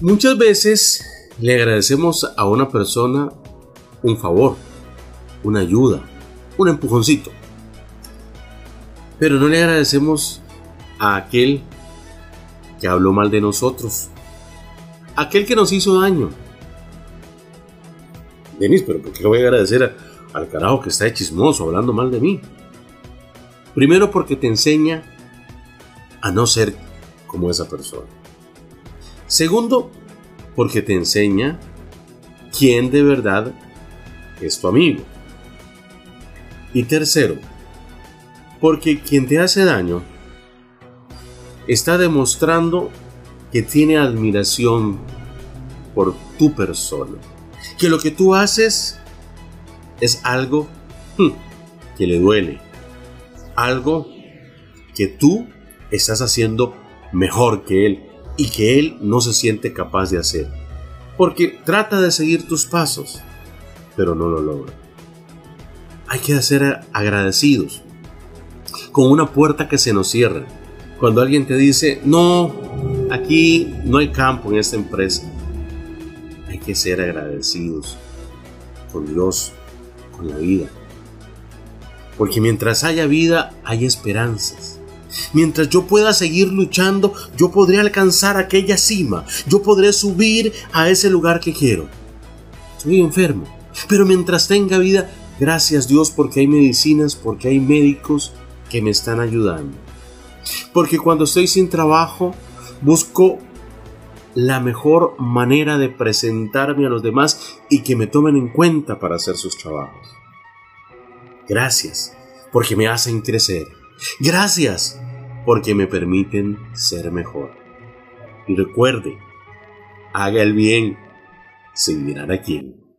Muchas veces le agradecemos a una persona un favor, una ayuda, un empujoncito. Pero no le agradecemos a aquel que habló mal de nosotros, aquel que nos hizo daño. Denis, pero ¿por qué le voy a agradecer al carajo que está de chismoso hablando mal de mí? Primero porque te enseña a no ser como esa persona. Segundo, porque te enseña quién de verdad es tu amigo. Y tercero, porque quien te hace daño está demostrando que tiene admiración por tu persona. Que lo que tú haces es algo hmm, que le duele. Algo que tú estás haciendo mejor que él y que él no se siente capaz de hacer. Porque trata de seguir tus pasos, pero no lo logra. Hay que ser agradecidos. Con una puerta que se nos cierra. Cuando alguien te dice, no, aquí no hay campo en esta empresa. Hay que ser agradecidos con Dios, con la vida. Porque mientras haya vida, hay esperanzas. Mientras yo pueda seguir luchando, yo podré alcanzar aquella cima, yo podré subir a ese lugar que quiero. Estoy enfermo, pero mientras tenga vida, gracias Dios porque hay medicinas, porque hay médicos que me están ayudando. Porque cuando estoy sin trabajo, busco la mejor manera de presentarme a los demás y que me tomen en cuenta para hacer sus trabajos. Gracias, porque me hacen crecer. Gracias porque me permiten ser mejor. Y recuerde, haga el bien sin mirar a quién.